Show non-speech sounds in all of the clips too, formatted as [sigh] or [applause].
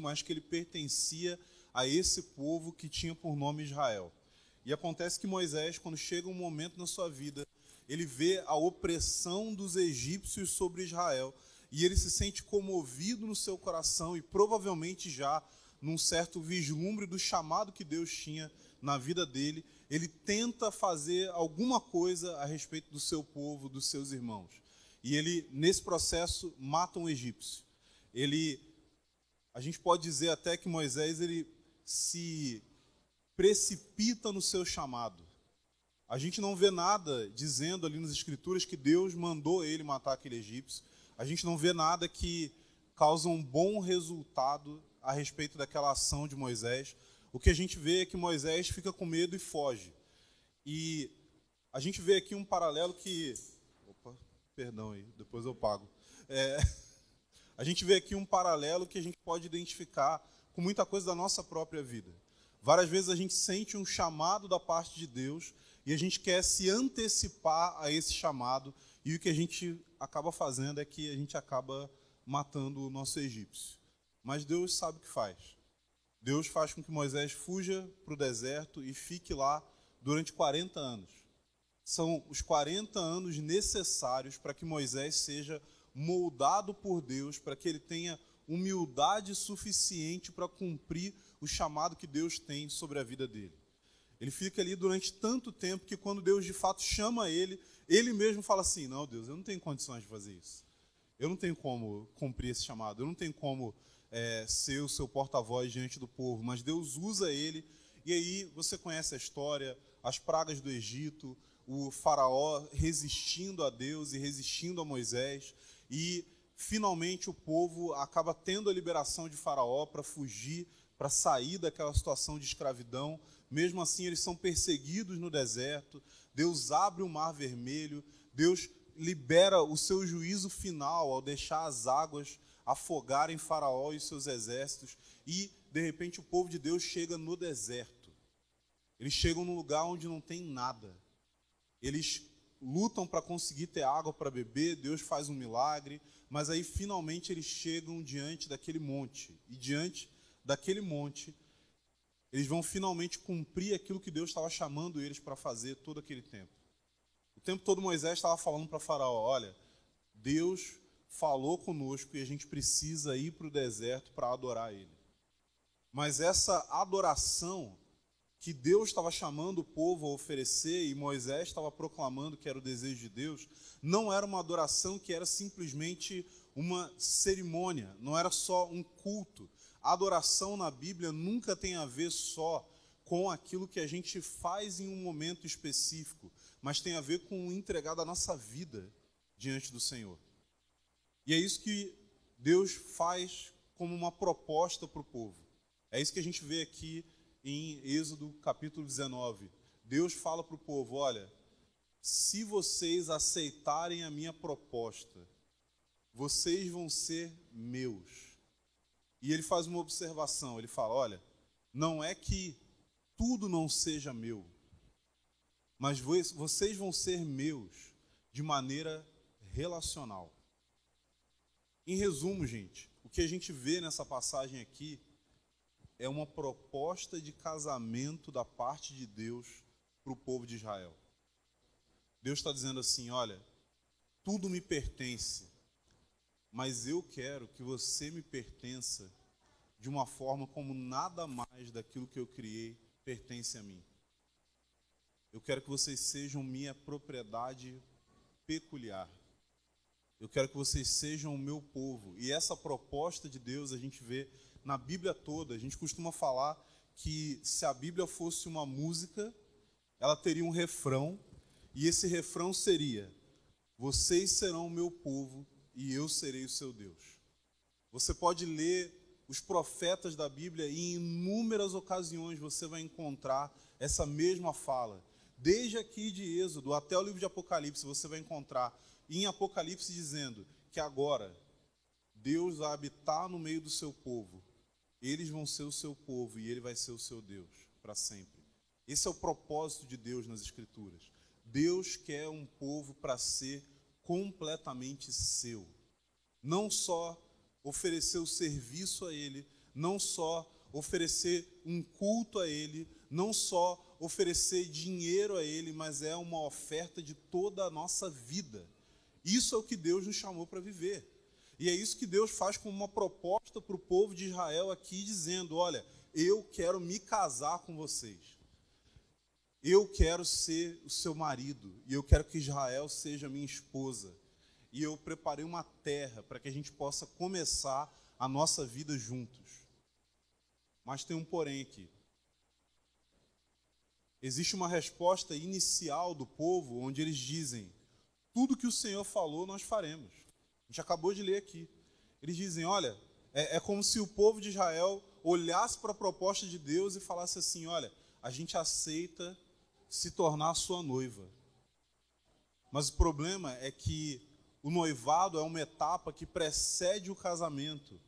mas que ele pertencia a esse povo que tinha por nome Israel. E acontece que Moisés, quando chega um momento na sua vida, ele vê a opressão dos egípcios sobre Israel e ele se sente comovido no seu coração e provavelmente já num certo vislumbre do chamado que Deus tinha na vida dele, ele tenta fazer alguma coisa a respeito do seu povo, dos seus irmãos. E ele, nesse processo, mata um egípcio. Ele, a gente pode dizer até que Moisés ele se precipita no seu chamado. A gente não vê nada dizendo ali nas escrituras que Deus mandou ele matar aquele egípcio. A gente não vê nada que causa um bom resultado a respeito daquela ação de Moisés. O que a gente vê é que Moisés fica com medo e foge. E a gente vê aqui um paralelo que. Opa, perdão aí, depois eu pago. É, [laughs] a gente vê aqui um paralelo que a gente pode identificar com muita coisa da nossa própria vida. Várias vezes a gente sente um chamado da parte de Deus e a gente quer se antecipar a esse chamado, e o que a gente acaba fazendo é que a gente acaba matando o nosso egípcio. Mas Deus sabe o que faz. Deus faz com que Moisés fuja para o deserto e fique lá durante 40 anos. São os 40 anos necessários para que Moisés seja moldado por Deus, para que ele tenha humildade suficiente para cumprir o chamado que Deus tem sobre a vida dele. Ele fica ali durante tanto tempo que quando Deus de fato chama ele, ele mesmo fala assim: Não, Deus, eu não tenho condições de fazer isso. Eu não tenho como cumprir esse chamado. Eu não tenho como é, ser o seu porta-voz diante do povo, mas Deus usa ele. E aí você conhece a história, as pragas do Egito, o faraó resistindo a Deus e resistindo a Moisés, e finalmente o povo acaba tendo a liberação de faraó para fugir, para sair daquela situação de escravidão. Mesmo assim, eles são perseguidos no deserto. Deus abre o mar vermelho, Deus libera o seu juízo final ao deixar as águas afogarem Faraó e seus exércitos, e de repente o povo de Deus chega no deserto. Eles chegam num lugar onde não tem nada. Eles lutam para conseguir ter água para beber, Deus faz um milagre, mas aí finalmente eles chegam diante daquele monte. E diante daquele monte, eles vão finalmente cumprir aquilo que Deus estava chamando eles para fazer todo aquele tempo. O tempo todo Moisés estava falando para Faraó: olha, Deus falou conosco e a gente precisa ir para o deserto para adorar Ele. Mas essa adoração que Deus estava chamando o povo a oferecer e Moisés estava proclamando que era o desejo de Deus, não era uma adoração que era simplesmente uma cerimônia, não era só um culto. A adoração na Bíblia nunca tem a ver só com aquilo que a gente faz em um momento específico, mas tem a ver com entregar da nossa vida diante do Senhor. E é isso que Deus faz como uma proposta para o povo. É isso que a gente vê aqui em Êxodo capítulo 19. Deus fala para o povo: olha, se vocês aceitarem a minha proposta, vocês vão ser meus. E ele faz uma observação: ele fala, olha, não é que tudo não seja meu, mas vocês vão ser meus de maneira relacional. Em resumo, gente, o que a gente vê nessa passagem aqui é uma proposta de casamento da parte de Deus para o povo de Israel. Deus está dizendo assim: olha, tudo me pertence, mas eu quero que você me pertença de uma forma como nada mais daquilo que eu criei pertence a mim. Eu quero que vocês sejam minha propriedade peculiar. Eu quero que vocês sejam o meu povo. E essa proposta de Deus a gente vê na Bíblia toda. A gente costuma falar que se a Bíblia fosse uma música, ela teria um refrão, e esse refrão seria: Vocês serão o meu povo e eu serei o seu Deus. Você pode ler os profetas da Bíblia e em inúmeras ocasiões você vai encontrar essa mesma fala. Desde aqui de Êxodo até o livro de Apocalipse, você vai encontrar em Apocalipse dizendo que agora Deus vai habitar no meio do seu povo. Eles vão ser o seu povo e ele vai ser o seu Deus para sempre. Esse é o propósito de Deus nas Escrituras. Deus quer um povo para ser completamente seu. Não só oferecer o serviço a Ele, não só oferecer um culto a Ele, não só oferecer dinheiro a Ele, mas é uma oferta de toda a nossa vida. Isso é o que Deus nos chamou para viver. E é isso que Deus faz com uma proposta para o povo de Israel aqui, dizendo: Olha, eu quero me casar com vocês. Eu quero ser o seu marido. E eu quero que Israel seja minha esposa. E eu preparei uma terra para que a gente possa começar a nossa vida juntos. Mas tem um porém aqui. Existe uma resposta inicial do povo onde eles dizem: tudo que o Senhor falou, nós faremos. A gente acabou de ler aqui. Eles dizem: olha, é, é como se o povo de Israel olhasse para a proposta de Deus e falasse assim: olha, a gente aceita se tornar sua noiva. Mas o problema é que o noivado é uma etapa que precede o casamento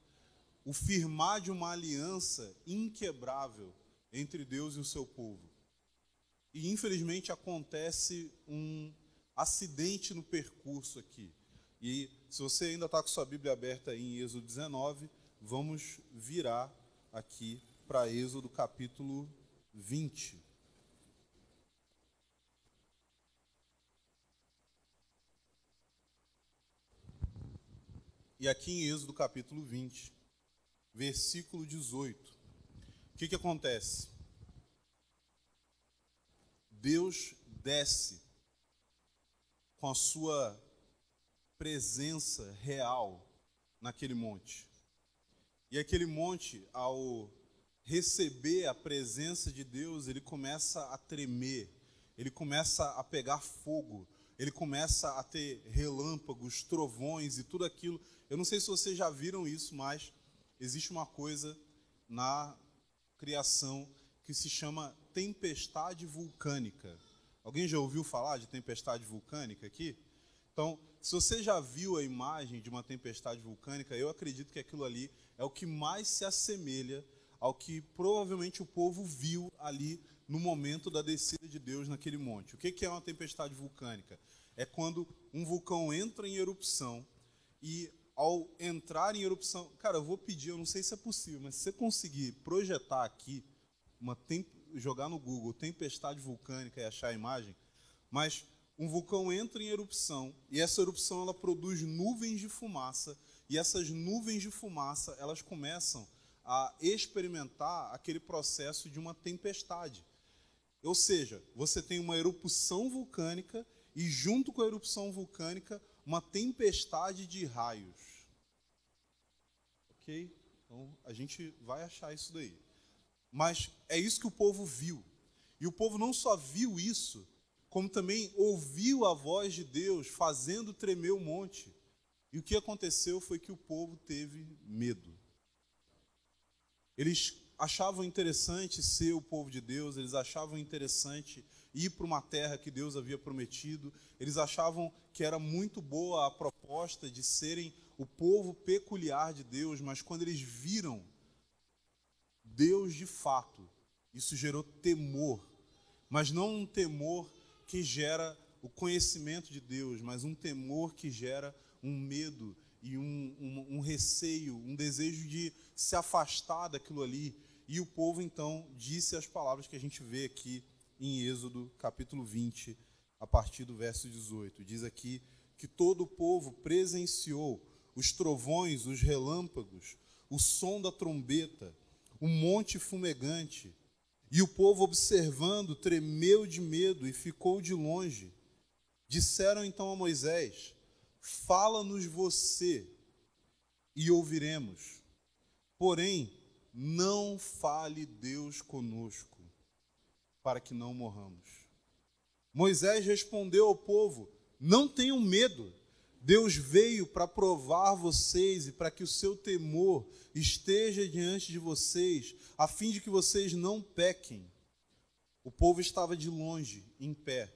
o firmar de uma aliança inquebrável entre Deus e o seu povo. E infelizmente acontece um acidente no percurso aqui. E se você ainda está com sua Bíblia aberta em Êxodo 19, vamos virar aqui para Êxodo capítulo 20. E aqui em Êxodo capítulo 20, versículo 18. O que, que acontece? Deus desce com a sua presença real naquele monte. E aquele monte, ao receber a presença de Deus, ele começa a tremer, ele começa a pegar fogo, ele começa a ter relâmpagos, trovões e tudo aquilo. Eu não sei se vocês já viram isso, mas existe uma coisa na criação que se chama tempestade vulcânica. Alguém já ouviu falar de tempestade vulcânica aqui? Então, se você já viu a imagem de uma tempestade vulcânica, eu acredito que aquilo ali é o que mais se assemelha ao que provavelmente o povo viu ali no momento da descida de Deus naquele monte. O que é uma tempestade vulcânica? É quando um vulcão entra em erupção e ao entrar em erupção. Cara, eu vou pedir, eu não sei se é possível, mas se você conseguir projetar aqui, uma jogar no Google tempestade vulcânica e achar a imagem, mas um vulcão entra em erupção e essa erupção ela produz nuvens de fumaça e essas nuvens de fumaça elas começam a experimentar aquele processo de uma tempestade. Ou seja, você tem uma erupção vulcânica e junto com a erupção vulcânica uma tempestade de raios. Ok? Então a gente vai achar isso daí. Mas é isso que o povo viu. E o povo não só viu isso, como também ouviu a voz de Deus fazendo tremer o monte. E o que aconteceu foi que o povo teve medo. Eles achavam interessante ser o povo de Deus, eles achavam interessante ir para uma terra que Deus havia prometido, eles achavam que era muito boa a proposta de serem o povo peculiar de Deus, mas quando eles viram Deus de fato, isso gerou temor, mas não um temor que gera o conhecimento de Deus, mas um temor que gera um medo e um, um, um receio, um desejo de se afastar daquilo ali. E o povo então disse as palavras que a gente vê aqui em Êxodo capítulo 20, a partir do verso 18. Diz aqui que todo o povo presenciou os trovões, os relâmpagos, o som da trombeta, o monte fumegante. E o povo, observando, tremeu de medo e ficou de longe. Disseram então a Moisés: Fala-nos você e ouviremos. Porém, não fale Deus conosco para que não morramos. Moisés respondeu ao povo: Não tenham medo. Deus veio para provar vocês e para que o seu temor esteja diante de vocês, a fim de que vocês não pequem. O povo estava de longe, em pé.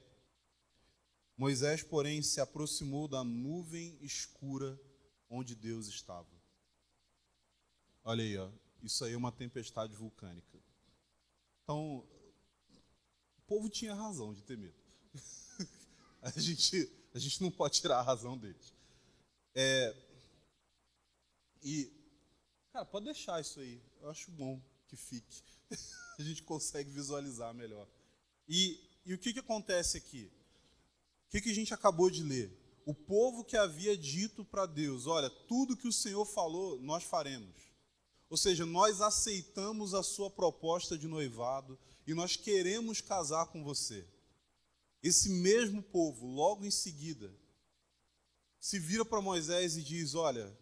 Moisés, porém, se aproximou da nuvem escura onde Deus estava. Olha aí, ó, isso aí é uma tempestade vulcânica. Então, povo tinha razão de ter medo. [laughs] a, gente, a gente não pode tirar a razão deles. É, e Cara, pode deixar isso aí. Eu acho bom que fique. [laughs] a gente consegue visualizar melhor. E, e o que, que acontece aqui? O que, que a gente acabou de ler? O povo que havia dito para Deus: Olha, tudo que o Senhor falou, nós faremos. Ou seja, nós aceitamos a sua proposta de noivado e nós queremos casar com você. Esse mesmo povo, logo em seguida, se vira para Moisés e diz: Olha,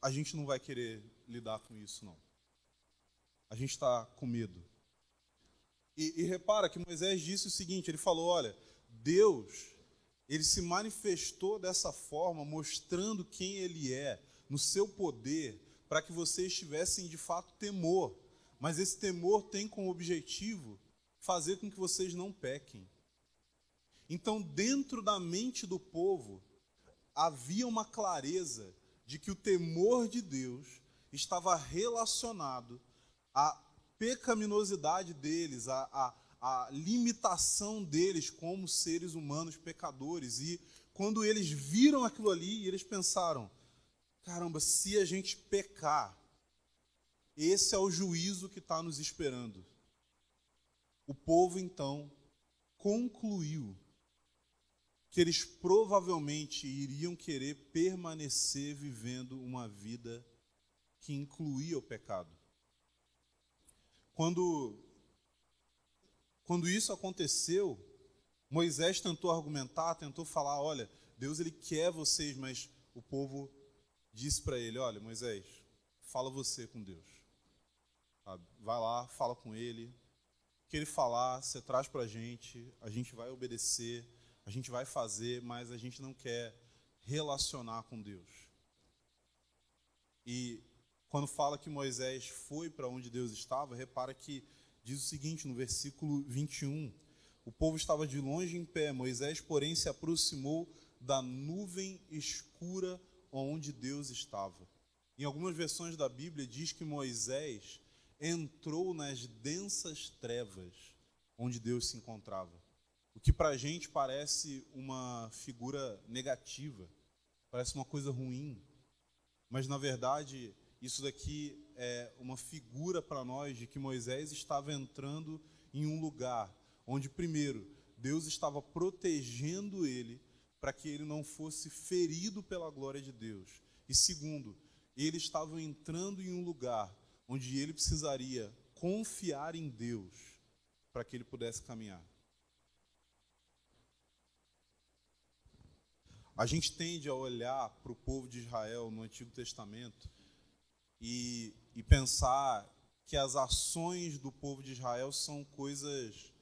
a gente não vai querer lidar com isso, não. A gente está com medo. E, e repara que Moisés disse o seguinte: ele falou, olha, Deus, ele se manifestou dessa forma, mostrando quem ele é, no seu poder, para que vocês tivessem de fato temor. Mas esse temor tem como objetivo fazer com que vocês não pequem. Então, dentro da mente do povo, havia uma clareza de que o temor de Deus estava relacionado à pecaminosidade deles, à, à, à limitação deles como seres humanos pecadores. E quando eles viram aquilo ali, eles pensaram: caramba, se a gente pecar, esse é o juízo que está nos esperando. O povo então concluiu que eles provavelmente iriam querer permanecer vivendo uma vida que incluía o pecado. Quando, quando isso aconteceu, Moisés tentou argumentar, tentou falar: olha, Deus ele quer vocês, mas o povo disse para ele: olha, Moisés, fala você com Deus. Vai lá, fala com ele. Que ele falar, você traz para a gente, a gente vai obedecer a gente vai fazer, mas a gente não quer relacionar com Deus. E quando fala que Moisés foi para onde Deus estava, repara que diz o seguinte no versículo 21. O povo estava de longe em pé, Moisés, porém, se aproximou da nuvem escura onde Deus estava. Em algumas versões da Bíblia diz que Moisés entrou nas densas trevas onde Deus se encontrava. O que para a gente parece uma figura negativa, parece uma coisa ruim, mas na verdade isso daqui é uma figura para nós de que Moisés estava entrando em um lugar onde, primeiro, Deus estava protegendo ele para que ele não fosse ferido pela glória de Deus, e segundo, ele estava entrando em um lugar onde ele precisaria confiar em Deus para que ele pudesse caminhar. A gente tende a olhar para o povo de Israel no Antigo Testamento e, e pensar que as ações do povo de Israel são coisas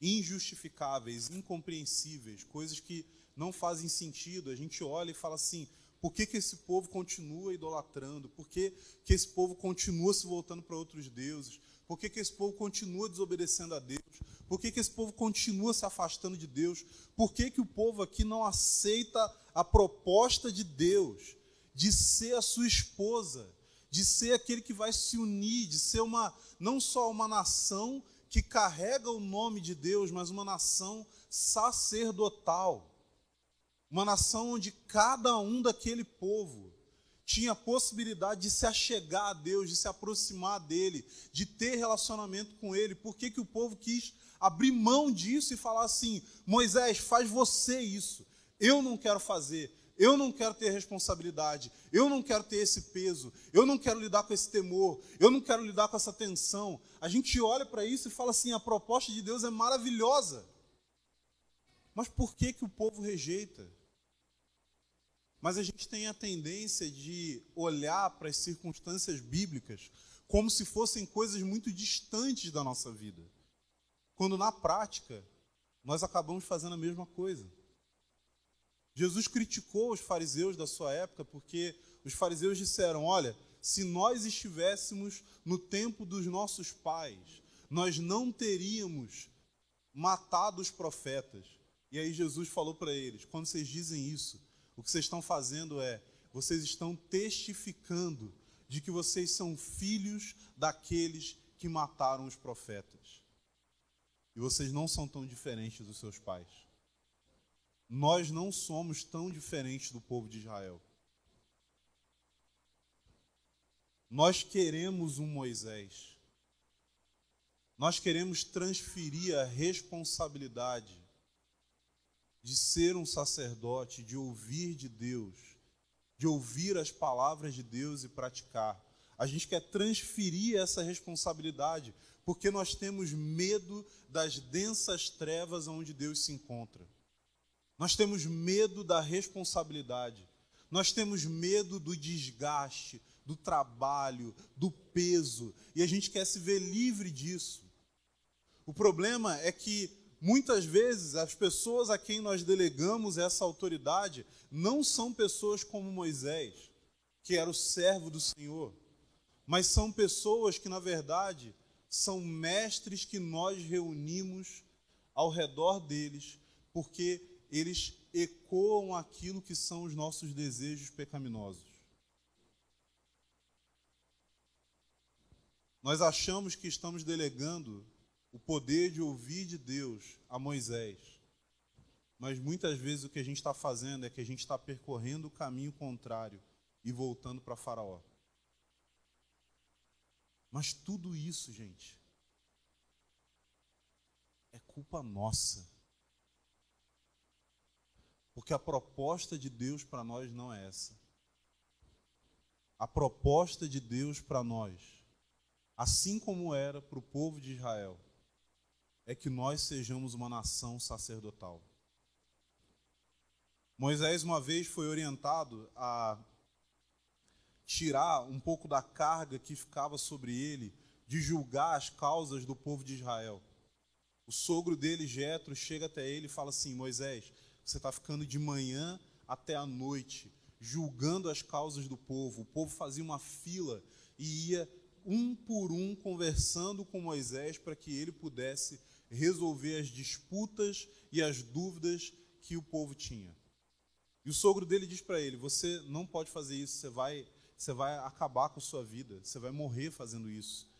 injustificáveis, incompreensíveis, coisas que não fazem sentido. A gente olha e fala assim: por que, que esse povo continua idolatrando? Por que, que esse povo continua se voltando para outros deuses? Por que, que esse povo continua desobedecendo a Deus? Por que, que esse povo continua se afastando de Deus? Por que, que o povo aqui não aceita a proposta de Deus de ser a sua esposa, de ser aquele que vai se unir, de ser uma não só uma nação que carrega o nome de Deus, mas uma nação sacerdotal. Uma nação onde cada um daquele povo tinha a possibilidade de se achegar a Deus, de se aproximar dele, de ter relacionamento com ele. Por que, que o povo quis abrir mão disso e falar assim: Moisés, faz você isso. Eu não quero fazer. Eu não quero ter responsabilidade, eu não quero ter esse peso, eu não quero lidar com esse temor, eu não quero lidar com essa tensão. A gente olha para isso e fala assim: a proposta de Deus é maravilhosa. Mas por que, que o povo rejeita? Mas a gente tem a tendência de olhar para as circunstâncias bíblicas como se fossem coisas muito distantes da nossa vida. Quando na prática, nós acabamos fazendo a mesma coisa. Jesus criticou os fariseus da sua época porque os fariseus disseram: Olha, se nós estivéssemos no tempo dos nossos pais, nós não teríamos matado os profetas. E aí Jesus falou para eles: quando vocês dizem isso, o que vocês estão fazendo é, vocês estão testificando de que vocês são filhos daqueles que mataram os profetas. E vocês não são tão diferentes dos seus pais. Nós não somos tão diferentes do povo de Israel. Nós queremos um Moisés. Nós queremos transferir a responsabilidade de ser um sacerdote, de ouvir de Deus, de ouvir as palavras de Deus e praticar. A gente quer transferir essa responsabilidade porque nós temos medo das densas trevas onde Deus se encontra. Nós temos medo da responsabilidade. Nós temos medo do desgaste, do trabalho, do peso, e a gente quer se ver livre disso. O problema é que muitas vezes as pessoas a quem nós delegamos essa autoridade não são pessoas como Moisés, que era o servo do Senhor, mas são pessoas que, na verdade, são mestres que nós reunimos ao redor deles, porque eles ecoam aquilo que são os nossos desejos pecaminosos. Nós achamos que estamos delegando o poder de ouvir de Deus a Moisés, mas muitas vezes o que a gente está fazendo é que a gente está percorrendo o caminho contrário e voltando para Faraó. Mas tudo isso, gente, é culpa nossa. Porque a proposta de Deus para nós não é essa. A proposta de Deus para nós, assim como era para o povo de Israel, é que nós sejamos uma nação sacerdotal. Moisés, uma vez, foi orientado a tirar um pouco da carga que ficava sobre ele de julgar as causas do povo de Israel. O sogro dele, Jetro, chega até ele e fala assim: Moisés, você está ficando de manhã até a noite julgando as causas do povo. O povo fazia uma fila e ia um por um conversando com Moisés para que ele pudesse resolver as disputas e as dúvidas que o povo tinha. E o sogro dele diz para ele: Você não pode fazer isso, você vai você vai acabar com a sua vida, você vai morrer fazendo isso.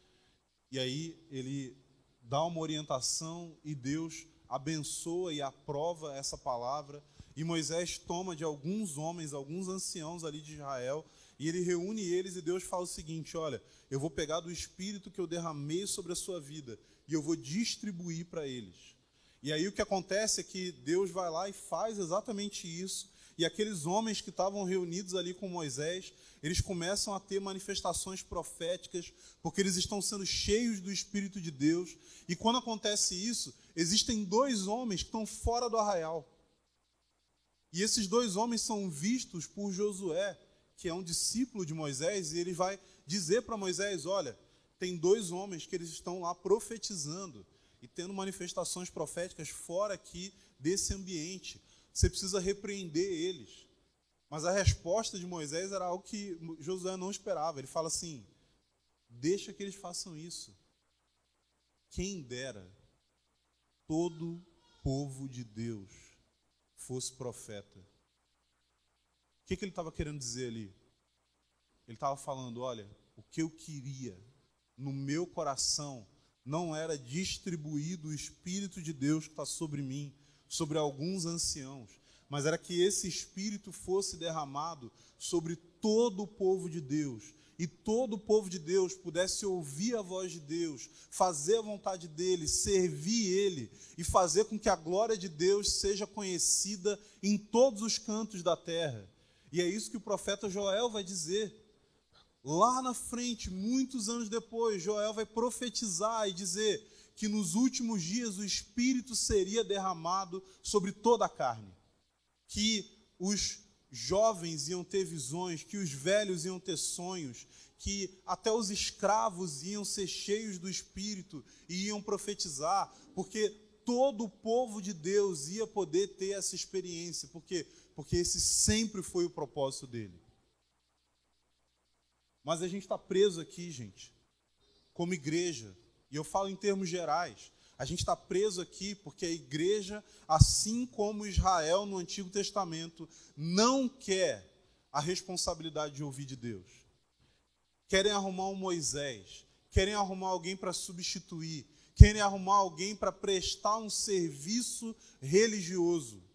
E aí ele dá uma orientação e Deus abençoa e aprova essa palavra. E Moisés toma de alguns homens, alguns anciãos ali de Israel, e ele reúne eles e Deus fala o seguinte: Olha, eu vou pegar do espírito que eu derramei sobre a sua vida e eu vou distribuir para eles. E aí o que acontece é que Deus vai lá e faz exatamente isso. E aqueles homens que estavam reunidos ali com Moisés, eles começam a ter manifestações proféticas, porque eles estão sendo cheios do Espírito de Deus. E quando acontece isso, existem dois homens que estão fora do arraial. E esses dois homens são vistos por Josué, que é um discípulo de Moisés, e ele vai dizer para Moisés: Olha, tem dois homens que eles estão lá profetizando e tendo manifestações proféticas fora aqui desse ambiente. Você precisa repreender eles. Mas a resposta de Moisés era algo que Josué não esperava. Ele fala assim: deixa que eles façam isso. Quem dera todo povo de Deus fosse profeta. Que, que ele estava querendo dizer ali? Ele estava falando: olha, o que eu queria no meu coração não era distribuído o Espírito de Deus que está sobre mim, sobre alguns anciãos, mas era que esse Espírito fosse derramado sobre todo o povo de Deus, e todo o povo de Deus pudesse ouvir a voz de Deus, fazer a vontade dele, servir ele e fazer com que a glória de Deus seja conhecida em todos os cantos da terra. E é isso que o profeta Joel vai dizer. Lá na frente, muitos anos depois, Joel vai profetizar e dizer que nos últimos dias o Espírito seria derramado sobre toda a carne que os jovens iam ter visões, que os velhos iam ter sonhos, que até os escravos iam ser cheios do Espírito e iam profetizar, porque todo o povo de Deus ia poder ter essa experiência, porque porque esse sempre foi o propósito dele. Mas a gente está preso aqui, gente, como igreja, e eu falo em termos gerais. A gente está preso aqui porque a igreja, assim como Israel no Antigo Testamento, não quer a responsabilidade de ouvir de Deus. Querem arrumar um Moisés, querem arrumar alguém para substituir, querem arrumar alguém para prestar um serviço religioso.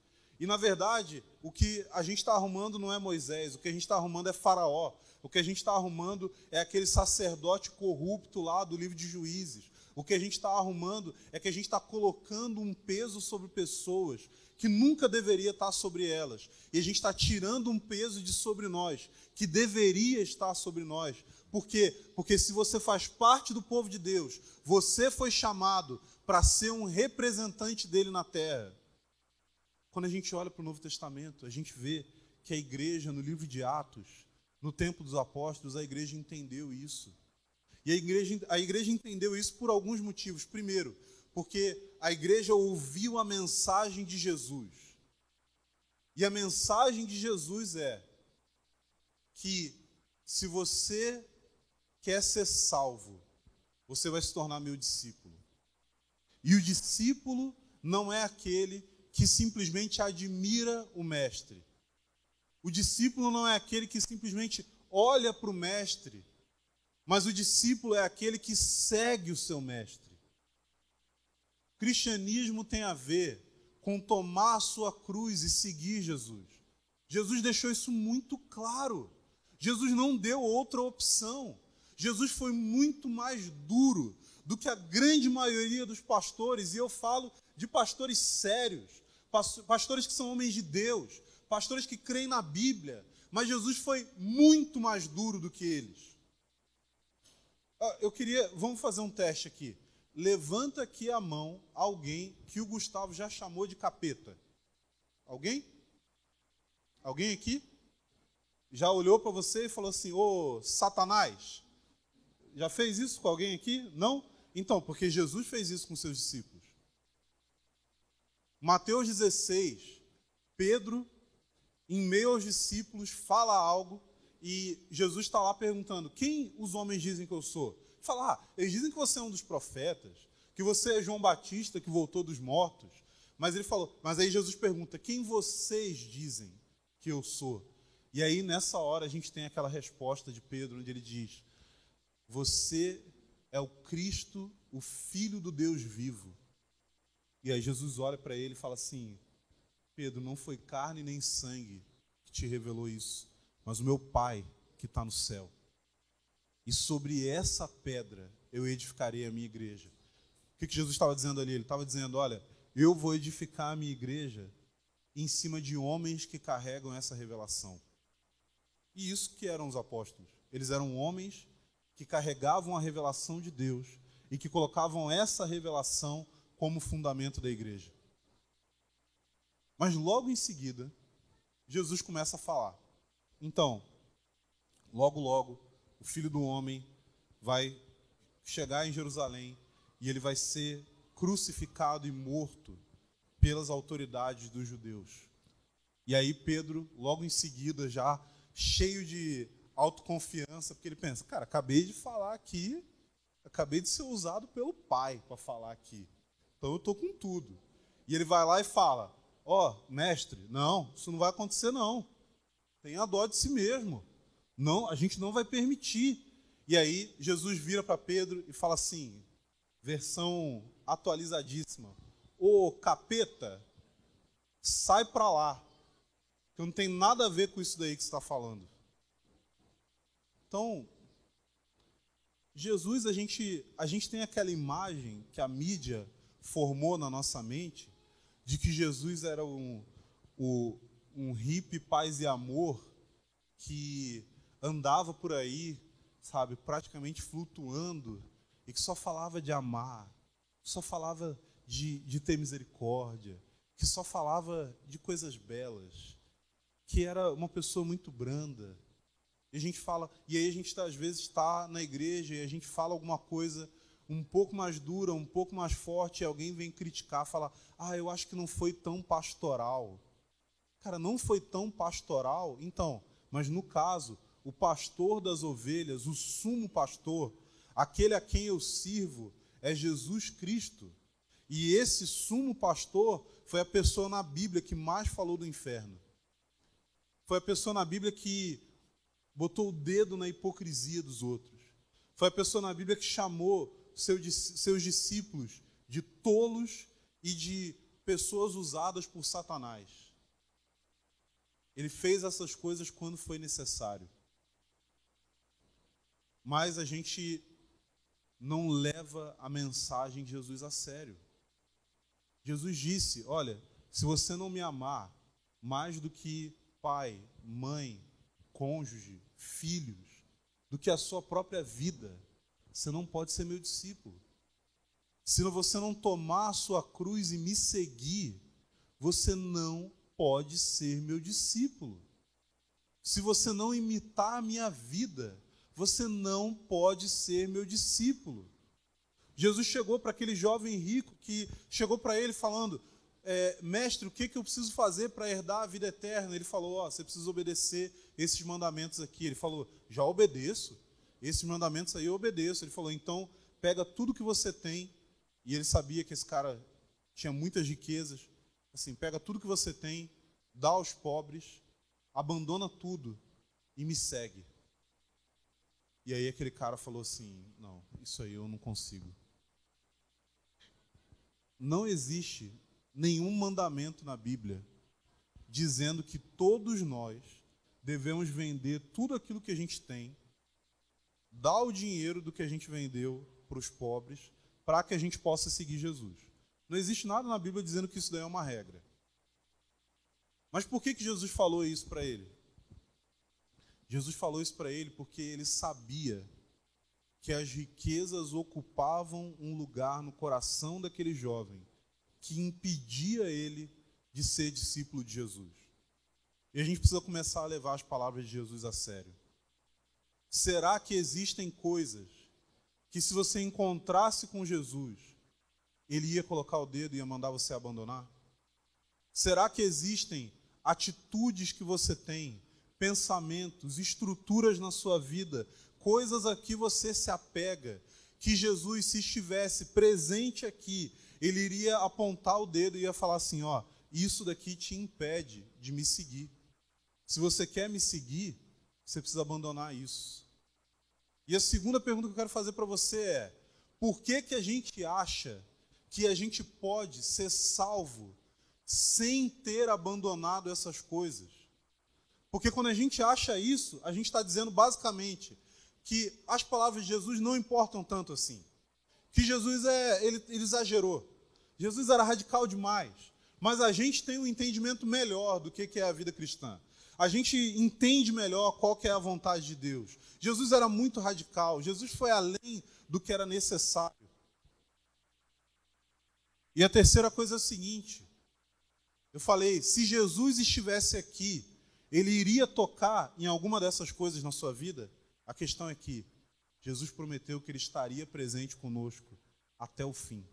E na verdade, o que a gente está arrumando não é Moisés, o que a gente está arrumando é Faraó. O que a gente está arrumando é aquele sacerdote corrupto lá do livro de Juízes. O que a gente está arrumando é que a gente está colocando um peso sobre pessoas que nunca deveria estar sobre elas. E a gente está tirando um peso de sobre nós, que deveria estar sobre nós. Por quê? Porque se você faz parte do povo de Deus, você foi chamado para ser um representante dele na terra. Quando a gente olha para o Novo Testamento, a gente vê que a igreja, no livro de Atos, no tempo dos apóstolos, a igreja entendeu isso. E a igreja, a igreja entendeu isso por alguns motivos. Primeiro, porque a igreja ouviu a mensagem de Jesus. E a mensagem de Jesus é que se você quer ser salvo, você vai se tornar meu discípulo. E o discípulo não é aquele que simplesmente admira o mestre. O discípulo não é aquele que simplesmente olha para o mestre mas o discípulo é aquele que segue o seu mestre. O cristianismo tem a ver com tomar a sua cruz e seguir Jesus. Jesus deixou isso muito claro. Jesus não deu outra opção. Jesus foi muito mais duro do que a grande maioria dos pastores, e eu falo de pastores sérios, pastores que são homens de Deus, pastores que creem na Bíblia, mas Jesus foi muito mais duro do que eles. Ah, eu queria, vamos fazer um teste aqui. Levanta aqui a mão alguém que o Gustavo já chamou de capeta. Alguém? Alguém aqui? Já olhou para você e falou assim: Ô Satanás? Já fez isso com alguém aqui? Não? Então, porque Jesus fez isso com seus discípulos. Mateus 16, Pedro, em meio aos discípulos, fala algo e Jesus está lá perguntando: quem os homens dizem que eu sou? Fala, ah, eles dizem que você é um dos profetas, que você é João Batista que voltou dos mortos. Mas ele falou, mas aí Jesus pergunta: quem vocês dizem que eu sou? E aí nessa hora a gente tem aquela resposta de Pedro, onde ele diz: Você é o Cristo, o Filho do Deus vivo. E aí Jesus olha para ele e fala assim: Pedro, não foi carne nem sangue que te revelou isso, mas o meu Pai que está no céu. E sobre essa pedra eu edificarei a minha igreja. O que, que Jesus estava dizendo ali? Ele estava dizendo: Olha, eu vou edificar a minha igreja em cima de homens que carregam essa revelação. E isso que eram os apóstolos. Eles eram homens que carregavam a revelação de Deus e que colocavam essa revelação como fundamento da igreja. Mas logo em seguida, Jesus começa a falar. Então, logo, logo, o filho do homem vai chegar em Jerusalém e ele vai ser crucificado e morto pelas autoridades dos judeus. E aí Pedro, logo em seguida, já cheio de autoconfiança, porque ele pensa, cara, acabei de falar aqui, acabei de ser usado pelo pai para falar aqui. Então eu estou com tudo. E ele vai lá e fala: Ó, oh, mestre, não, isso não vai acontecer não. Tenha dó de si mesmo. Não, a gente não vai permitir. E aí Jesus vira para Pedro e fala assim, versão atualizadíssima: Ô capeta, sai para lá, que não tem nada a ver com isso daí que você está falando. Então, Jesus, a gente, a gente tem aquela imagem que a mídia formou na nossa mente de que Jesus era um, o, um hippie paz e amor que andava por aí, sabe, praticamente flutuando e que só falava de amar, só falava de, de ter misericórdia, que só falava de coisas belas, que era uma pessoa muito branda. E a gente fala, e aí a gente tá, às vezes está na igreja e a gente fala alguma coisa um pouco mais dura, um pouco mais forte, alguém vem criticar, fala: "Ah, eu acho que não foi tão pastoral". Cara, não foi tão pastoral, então, mas no caso, o pastor das ovelhas, o sumo pastor, aquele a quem eu sirvo, é Jesus Cristo. E esse sumo pastor foi a pessoa na Bíblia que mais falou do inferno. Foi a pessoa na Bíblia que botou o dedo na hipocrisia dos outros. Foi a pessoa na Bíblia que chamou seus discípulos de tolos e de pessoas usadas por Satanás. Ele fez essas coisas quando foi necessário. mais a gente não leva a mensagem de Jesus a sério. Jesus disse: Olha, se você não me amar mais do que pai, mãe, cônjuge, filhos, do que a sua própria vida, você não pode ser meu discípulo. Se você não tomar a sua cruz e me seguir, você não pode ser meu discípulo. Se você não imitar a minha vida, você não pode ser meu discípulo. Jesus chegou para aquele jovem rico que chegou para ele falando: é, Mestre, o que, que eu preciso fazer para herdar a vida eterna? Ele falou: oh, Você precisa obedecer esses mandamentos aqui. Ele falou: Já obedeço. Esses mandamentos aí eu obedeço. Ele falou: Então, pega tudo que você tem. E ele sabia que esse cara tinha muitas riquezas. Assim, pega tudo que você tem, dá aos pobres, abandona tudo e me segue. E aí aquele cara falou assim: Não, isso aí eu não consigo. Não existe nenhum mandamento na Bíblia dizendo que todos nós devemos vender tudo aquilo que a gente tem, dar o dinheiro do que a gente vendeu para os pobres, para que a gente possa seguir Jesus. Não existe nada na Bíblia dizendo que isso daí é uma regra. Mas por que, que Jesus falou isso para ele? Jesus falou isso para ele porque ele sabia que as riquezas ocupavam um lugar no coração daquele jovem que impedia ele de ser discípulo de Jesus. E a gente precisa começar a levar as palavras de Jesus a sério. Será que existem coisas que, se você encontrasse com Jesus, ele ia colocar o dedo e ia mandar você abandonar? Será que existem atitudes que você tem, pensamentos, estruturas na sua vida, coisas a que você se apega, que Jesus, se estivesse presente aqui, ele iria apontar o dedo e ia falar assim: ó, isso daqui te impede de me seguir. Se você quer me seguir, você precisa abandonar isso. E a segunda pergunta que eu quero fazer para você é: por que, que a gente acha que a gente pode ser salvo sem ter abandonado essas coisas. Porque quando a gente acha isso, a gente está dizendo basicamente que as palavras de Jesus não importam tanto assim. Que Jesus é, ele, ele exagerou. Jesus era radical demais. Mas a gente tem um entendimento melhor do que é a vida cristã. A gente entende melhor qual que é a vontade de Deus. Jesus era muito radical. Jesus foi além do que era necessário. E a terceira coisa é o seguinte: eu falei, se Jesus estivesse aqui, ele iria tocar em alguma dessas coisas na sua vida? A questão é que Jesus prometeu que ele estaria presente conosco até o fim.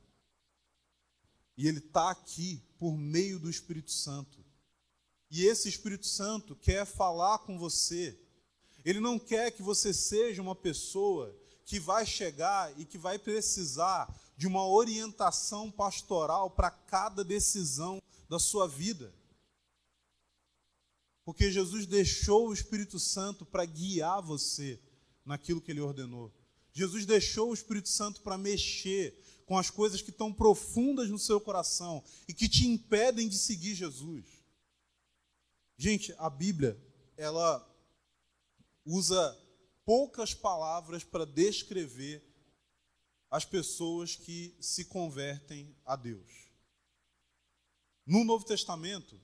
E ele está aqui por meio do Espírito Santo. E esse Espírito Santo quer falar com você. Ele não quer que você seja uma pessoa que vai chegar e que vai precisar de uma orientação pastoral para cada decisão da sua vida. Porque Jesus deixou o Espírito Santo para guiar você naquilo que ele ordenou. Jesus deixou o Espírito Santo para mexer com as coisas que estão profundas no seu coração e que te impedem de seguir Jesus. Gente, a Bíblia, ela usa poucas palavras para descrever as pessoas que se convertem a Deus. No Novo Testamento,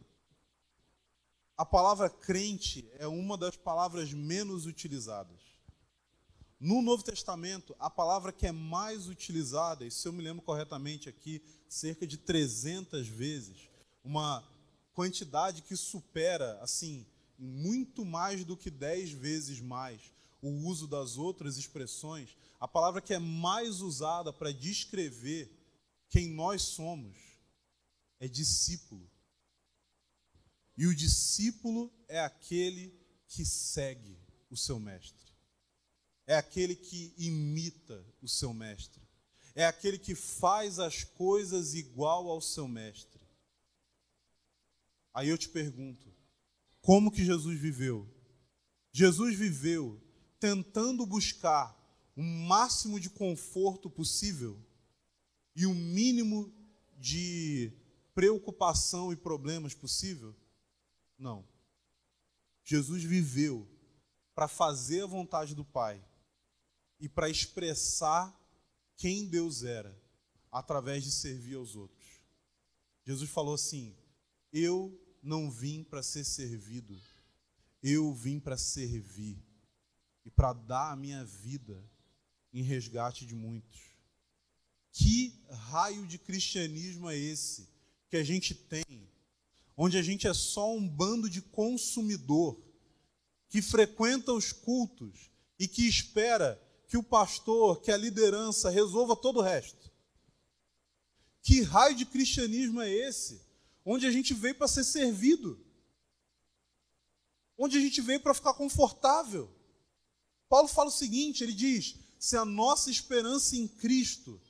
a palavra crente é uma das palavras menos utilizadas. No Novo Testamento, a palavra que é mais utilizada, e se eu me lembro corretamente aqui, cerca de 300 vezes, uma quantidade que supera, assim, muito mais do que 10 vezes mais o uso das outras expressões, a palavra que é mais usada para descrever quem nós somos é discípulo. E o discípulo é aquele que segue o seu mestre. É aquele que imita o seu mestre. É aquele que faz as coisas igual ao seu mestre. Aí eu te pergunto: como que Jesus viveu? Jesus viveu tentando buscar o máximo de conforto possível e o mínimo de preocupação e problemas possível? Não. Jesus viveu para fazer a vontade do Pai e para expressar quem Deus era através de servir aos outros. Jesus falou assim: Eu não vim para ser servido, eu vim para servir e para dar a minha vida em resgate de muitos. Que raio de cristianismo é esse que a gente tem, onde a gente é só um bando de consumidor que frequenta os cultos e que espera que o pastor, que a liderança resolva todo o resto? Que raio de cristianismo é esse? Onde a gente veio para ser servido, onde a gente veio para ficar confortável. Paulo fala o seguinte: ele diz, se a nossa esperança em Cristo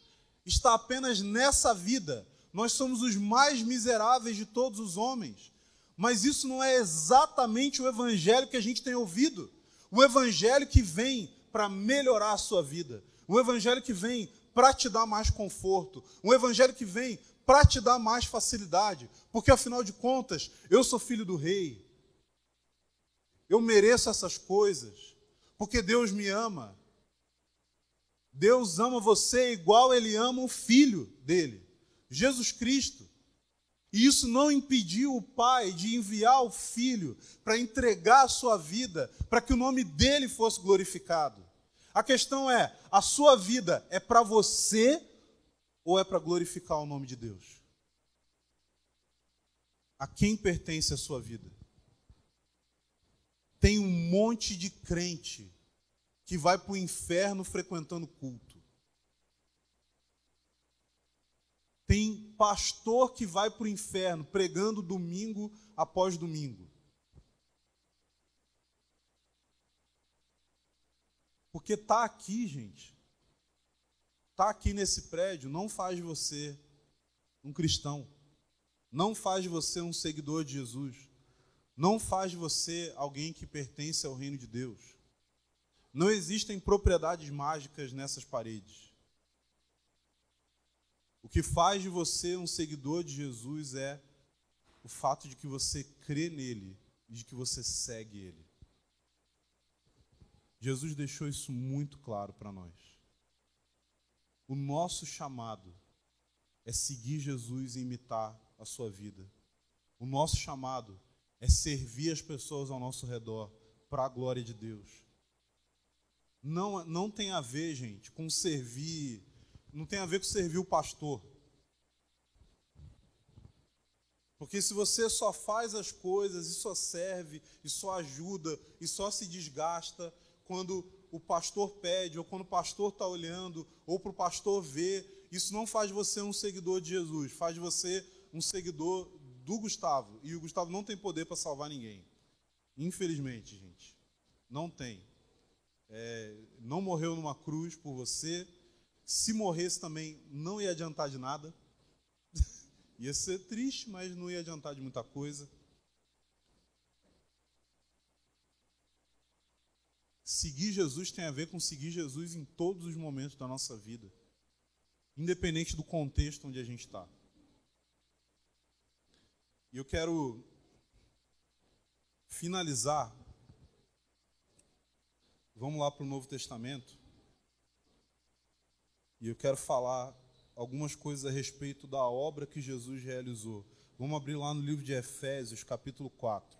está apenas nessa vida, nós somos os mais miseráveis de todos os homens. Mas isso não é exatamente o evangelho que a gente tem ouvido. O evangelho que vem para melhorar a sua vida. O evangelho que vem para te dar mais conforto. Um evangelho que vem para te dar mais facilidade, porque afinal de contas, eu sou filho do rei. Eu mereço essas coisas, porque Deus me ama. Deus ama você igual ele ama o filho dele, Jesus Cristo. E isso não impediu o pai de enviar o filho para entregar a sua vida, para que o nome dele fosse glorificado. A questão é: a sua vida é para você ou é para glorificar o nome de Deus? A quem pertence a sua vida? Tem um monte de crente que vai para o inferno frequentando culto. Tem pastor que vai para o inferno pregando domingo após domingo. Porque está aqui, gente, estar tá aqui nesse prédio não faz você um cristão, não faz você um seguidor de Jesus, não faz você alguém que pertence ao reino de Deus. Não existem propriedades mágicas nessas paredes. O que faz de você um seguidor de Jesus é o fato de que você crê nele e de que você segue ele. Jesus deixou isso muito claro para nós. O nosso chamado é seguir Jesus e imitar a sua vida. O nosso chamado é servir as pessoas ao nosso redor para a glória de Deus. Não, não tem a ver, gente, com servir, não tem a ver com servir o pastor. Porque se você só faz as coisas e só serve, e só ajuda, e só se desgasta quando o pastor pede, ou quando o pastor está olhando, ou para o pastor ver, isso não faz você um seguidor de Jesus, faz você um seguidor do Gustavo. E o Gustavo não tem poder para salvar ninguém. Infelizmente, gente. Não tem. É, não morreu numa cruz por você. Se morresse também, não ia adiantar de nada. [laughs] ia ser triste, mas não ia adiantar de muita coisa. Seguir Jesus tem a ver com seguir Jesus em todos os momentos da nossa vida, independente do contexto onde a gente está. E eu quero finalizar. Vamos lá para o Novo Testamento. E eu quero falar algumas coisas a respeito da obra que Jesus realizou. Vamos abrir lá no livro de Efésios, capítulo 4.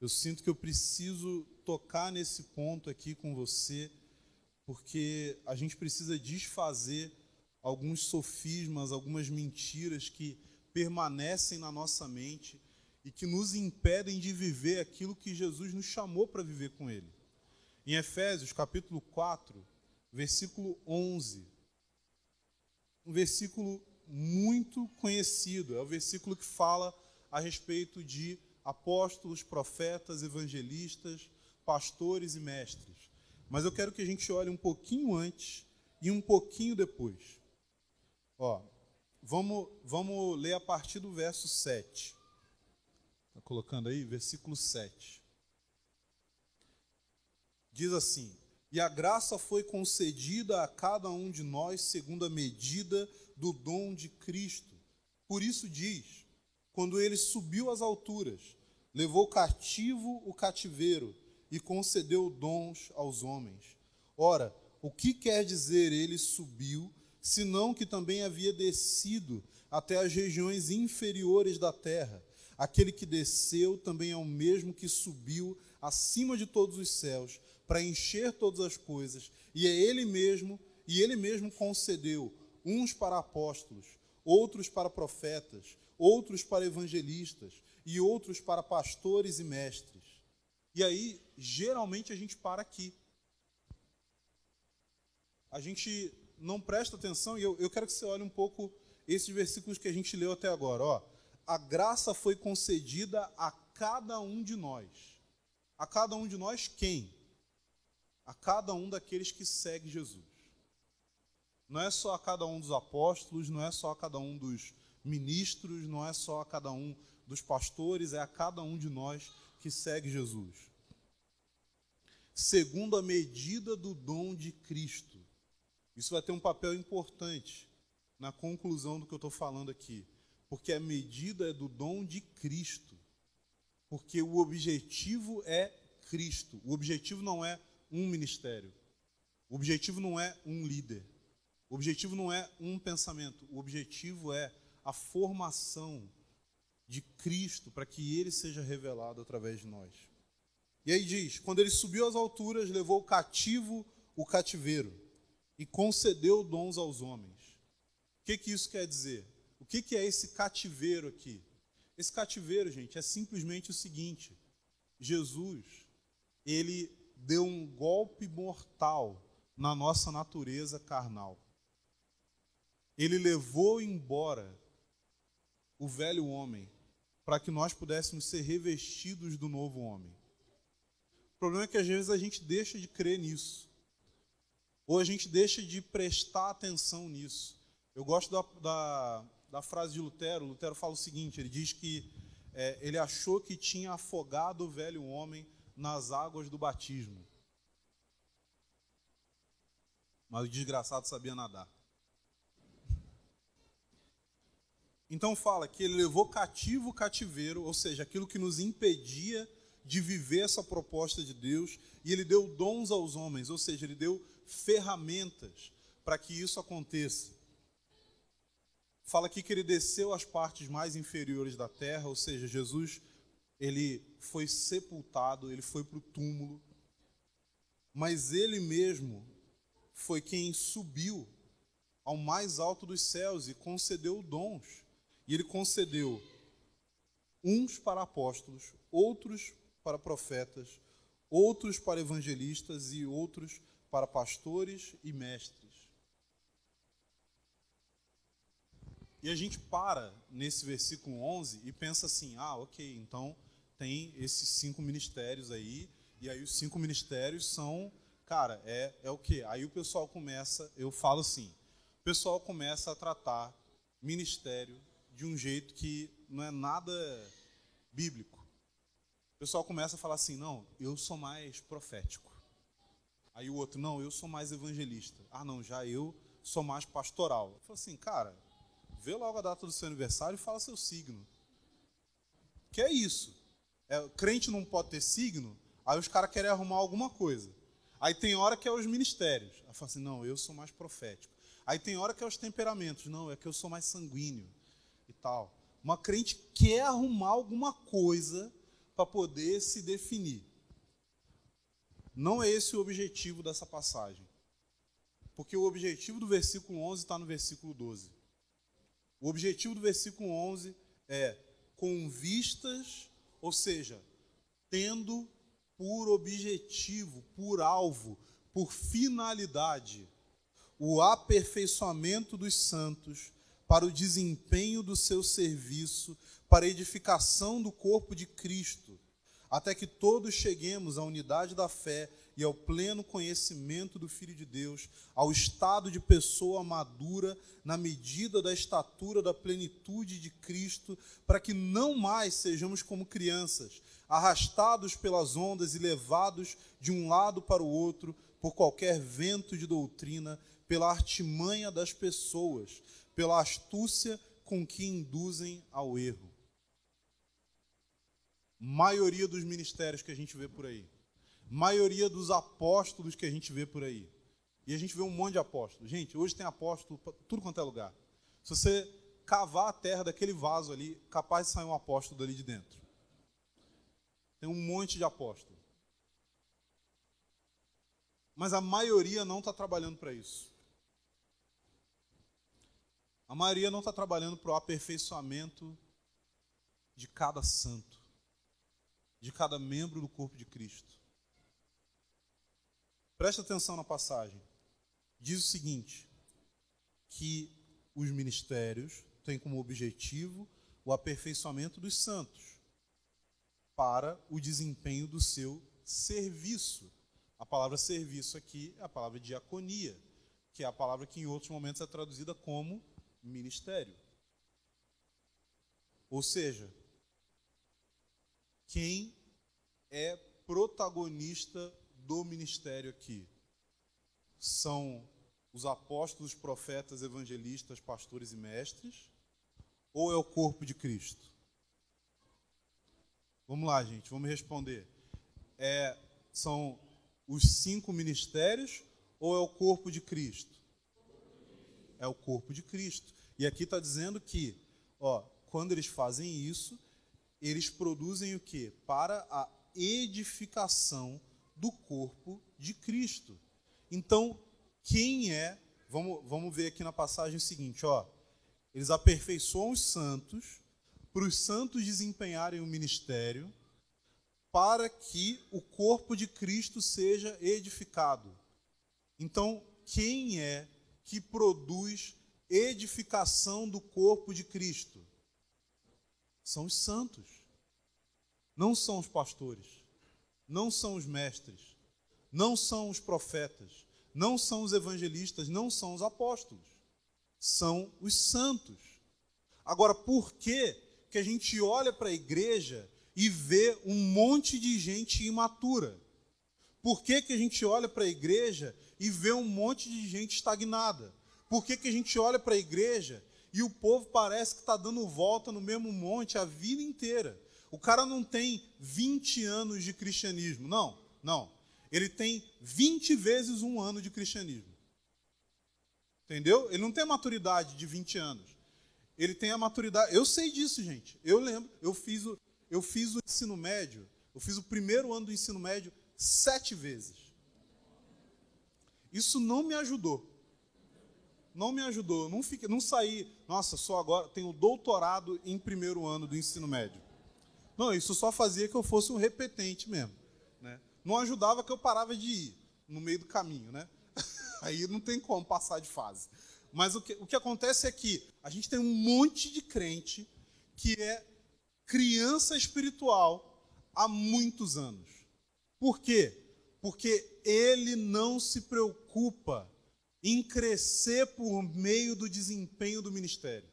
Eu sinto que eu preciso tocar nesse ponto aqui com você, porque a gente precisa desfazer alguns sofismas, algumas mentiras que permanecem na nossa mente e que nos impedem de viver aquilo que Jesus nos chamou para viver com Ele. Em Efésios, capítulo 4, versículo 11, um versículo muito conhecido, é o versículo que fala a respeito de apóstolos, profetas, evangelistas, pastores e mestres. Mas eu quero que a gente olhe um pouquinho antes e um pouquinho depois. Ó, vamos, vamos ler a partir do verso 7. Está colocando aí? Versículo 7. Diz assim: E a graça foi concedida a cada um de nós segundo a medida do dom de Cristo. Por isso diz: quando ele subiu às alturas, levou cativo o cativeiro e concedeu dons aos homens. Ora, o que quer dizer ele subiu, senão que também havia descido até as regiões inferiores da terra? Aquele que desceu também é o mesmo que subiu acima de todos os céus para encher todas as coisas, e é ele mesmo, e ele mesmo concedeu uns para apóstolos, outros para profetas, outros para evangelistas e outros para pastores e mestres. E aí, geralmente a gente para aqui. A gente não presta atenção, e eu, eu quero que você olhe um pouco esses versículos que a gente leu até agora. Ó, a graça foi concedida a cada um de nós. A cada um de nós, quem? A cada um daqueles que segue Jesus. Não é só a cada um dos apóstolos, não é só a cada um dos ministros, não é só a cada um dos pastores, é a cada um de nós que segue Jesus. Segundo a medida do dom de Cristo. Isso vai ter um papel importante na conclusão do que eu estou falando aqui. Porque a medida é do dom de Cristo. Porque o objetivo é Cristo. O objetivo não é um ministério. O objetivo não é um líder. O objetivo não é um pensamento. O objetivo é a formação de Cristo para que ele seja revelado através de nós. E aí diz: quando ele subiu às alturas, levou cativo o cativeiro e concedeu dons aos homens. O que, que isso quer dizer? O que, que é esse cativeiro aqui? Esse cativeiro, gente, é simplesmente o seguinte: Jesus, ele deu um golpe mortal na nossa natureza carnal. Ele levou embora o velho homem para que nós pudéssemos ser revestidos do novo homem. O problema é que às vezes a gente deixa de crer nisso, ou a gente deixa de prestar atenção nisso. Eu gosto da, da, da frase de Lutero. Lutero fala o seguinte: ele diz que é, ele achou que tinha afogado o velho homem nas águas do batismo. Mas o desgraçado sabia nadar. Então fala que ele levou cativo o cativeiro, ou seja, aquilo que nos impedia de viver essa proposta de Deus, e ele deu dons aos homens, ou seja, ele deu ferramentas para que isso aconteça. Fala aqui que ele desceu às partes mais inferiores da terra, ou seja, Jesus ele foi sepultado, ele foi para o túmulo, mas ele mesmo foi quem subiu ao mais alto dos céus e concedeu dons. E ele concedeu uns para apóstolos, outros para profetas, outros para evangelistas e outros para pastores e mestres. E a gente para nesse versículo 11 e pensa assim: ah, ok, então tem esses cinco ministérios aí, e aí os cinco ministérios são, cara, é, é o que? Aí o pessoal começa, eu falo assim: o pessoal começa a tratar ministério de um jeito que não é nada bíblico. O pessoal começa a falar assim: não, eu sou mais profético. Aí o outro, não, eu sou mais evangelista. Ah, não, já eu sou mais pastoral. Eu falo assim, cara, vê logo a data do seu aniversário e fala seu signo. Que é isso? É, crente não pode ter signo, aí os caras querem arrumar alguma coisa. Aí tem hora que é os ministérios. Aí fala assim, não, eu sou mais profético. Aí tem hora que é os temperamentos. Não, é que eu sou mais sanguíneo e tal. Uma crente quer arrumar alguma coisa para poder se definir. Não é esse o objetivo dessa passagem. Porque o objetivo do versículo 11 está no versículo 12. O objetivo do versículo 11 é com vistas, ou seja, tendo por objetivo, por alvo, por finalidade, o aperfeiçoamento dos santos para o desempenho do seu serviço, para a edificação do corpo de Cristo, até que todos cheguemos à unidade da fé e ao pleno conhecimento do Filho de Deus, ao estado de pessoa madura, na medida da estatura da plenitude de Cristo, para que não mais sejamos como crianças, arrastados pelas ondas e levados de um lado para o outro por qualquer vento de doutrina, pela artimanha das pessoas pela astúcia com que induzem ao erro. Maioria dos ministérios que a gente vê por aí. maioria dos apóstolos que a gente vê por aí. E a gente vê um monte de apóstolos. Gente, hoje tem apóstolo tudo quanto é lugar. Se você cavar a terra daquele vaso ali, capaz de sair um apóstolo dali de dentro. Tem um monte de apóstolos. Mas a maioria não está trabalhando para isso. A maioria não está trabalhando para o aperfeiçoamento de cada santo, de cada membro do corpo de Cristo. Presta atenção na passagem. Diz o seguinte: que os ministérios têm como objetivo o aperfeiçoamento dos santos para o desempenho do seu serviço. A palavra serviço aqui é a palavra diaconia, que é a palavra que em outros momentos é traduzida como ministério. Ou seja, quem é protagonista do ministério aqui? São os apóstolos, profetas, evangelistas, pastores e mestres? Ou é o corpo de Cristo? Vamos lá, gente, vamos responder. É, são os cinco ministérios ou é o corpo de Cristo? É o corpo de Cristo. E aqui está dizendo que, ó, quando eles fazem isso, eles produzem o que? Para a edificação do corpo de Cristo. Então, quem é, vamos, vamos ver aqui na passagem o seguinte, ó, eles aperfeiçoam os santos, para os santos desempenharem o ministério, para que o corpo de Cristo seja edificado. Então, quem é que produz edificação do corpo de Cristo? São os santos. Não são os pastores não são os mestres, não são os profetas, não são os evangelistas, não são os apóstolos, são os santos. Agora, por que que a gente olha para a igreja e vê um monte de gente imatura? Por que, que a gente olha para a igreja e vê um monte de gente estagnada? Por que, que a gente olha para a igreja e o povo parece que está dando volta no mesmo monte a vida inteira? O cara não tem 20 anos de cristianismo. Não, não. Ele tem 20 vezes um ano de cristianismo. Entendeu? Ele não tem a maturidade de 20 anos. Ele tem a maturidade. Eu sei disso, gente. Eu lembro. Eu fiz o, eu fiz o ensino médio. Eu fiz o primeiro ano do ensino médio sete vezes. Isso não me ajudou. Não me ajudou. Não, fiquei, não saí. Nossa, só agora tenho doutorado em primeiro ano do ensino médio. Não, isso só fazia que eu fosse um repetente mesmo. Né? Não ajudava que eu parava de ir no meio do caminho. Né? [laughs] Aí não tem como passar de fase. Mas o que, o que acontece é que a gente tem um monte de crente que é criança espiritual há muitos anos. Por quê? Porque ele não se preocupa em crescer por meio do desempenho do ministério.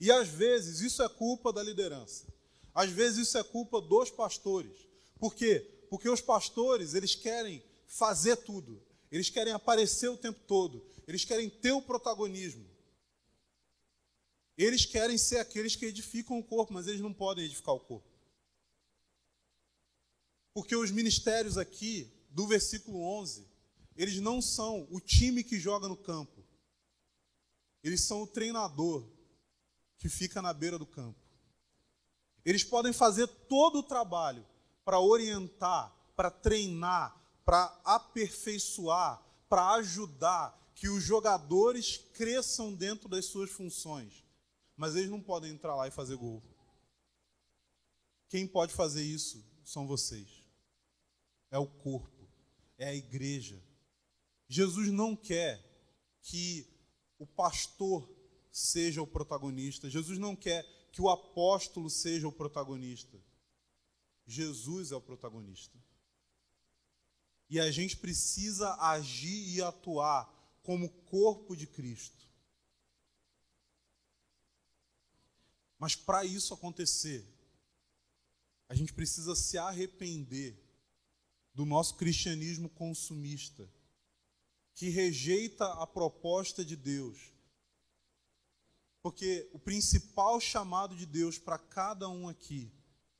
E às vezes isso é culpa da liderança. Às vezes isso é culpa dos pastores. Por quê? Porque os pastores, eles querem fazer tudo. Eles querem aparecer o tempo todo. Eles querem ter o protagonismo. Eles querem ser aqueles que edificam o corpo, mas eles não podem edificar o corpo. Porque os ministérios aqui, do versículo 11, eles não são o time que joga no campo. Eles são o treinador que fica na beira do campo. Eles podem fazer todo o trabalho para orientar, para treinar, para aperfeiçoar, para ajudar que os jogadores cresçam dentro das suas funções. Mas eles não podem entrar lá e fazer gol. Quem pode fazer isso são vocês. É o corpo, é a igreja. Jesus não quer que o pastor seja o protagonista. Jesus não quer que o apóstolo seja o protagonista. Jesus é o protagonista. E a gente precisa agir e atuar como corpo de Cristo. Mas para isso acontecer, a gente precisa se arrepender do nosso cristianismo consumista, que rejeita a proposta de Deus porque o principal chamado de Deus para cada um aqui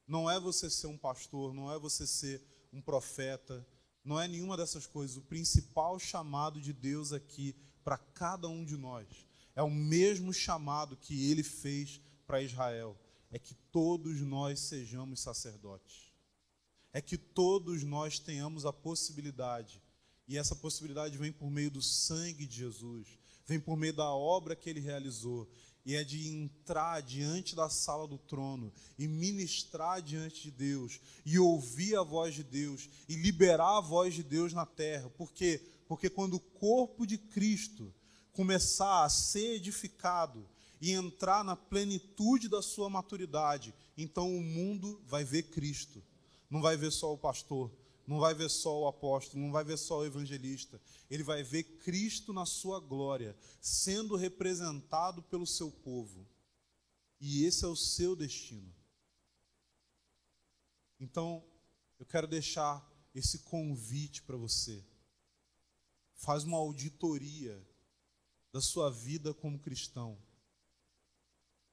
não é você ser um pastor, não é você ser um profeta, não é nenhuma dessas coisas. O principal chamado de Deus aqui para cada um de nós é o mesmo chamado que ele fez para Israel: é que todos nós sejamos sacerdotes. É que todos nós tenhamos a possibilidade, e essa possibilidade vem por meio do sangue de Jesus, vem por meio da obra que ele realizou, e é de entrar diante da sala do trono e ministrar diante de Deus e ouvir a voz de Deus e liberar a voz de Deus na terra. Por quê? Porque quando o corpo de Cristo começar a ser edificado e entrar na plenitude da sua maturidade, então o mundo vai ver Cristo. Não vai ver só o pastor, não vai ver só o apóstolo, não vai ver só o evangelista. Ele vai ver Cristo na sua glória, sendo representado pelo seu povo. E esse é o seu destino. Então, eu quero deixar esse convite para você. Faz uma auditoria da sua vida como cristão.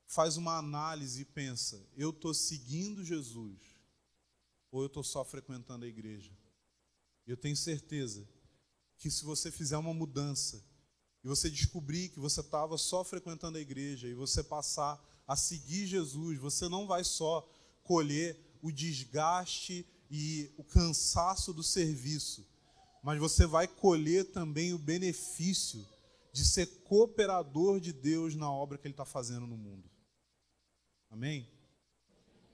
Faz uma análise e pensa: eu estou seguindo Jesus ou eu estou só frequentando a igreja? Eu tenho certeza que se você fizer uma mudança e você descobrir que você estava só frequentando a igreja e você passar a seguir Jesus, você não vai só colher o desgaste e o cansaço do serviço, mas você vai colher também o benefício de ser cooperador de Deus na obra que Ele está fazendo no mundo. Amém?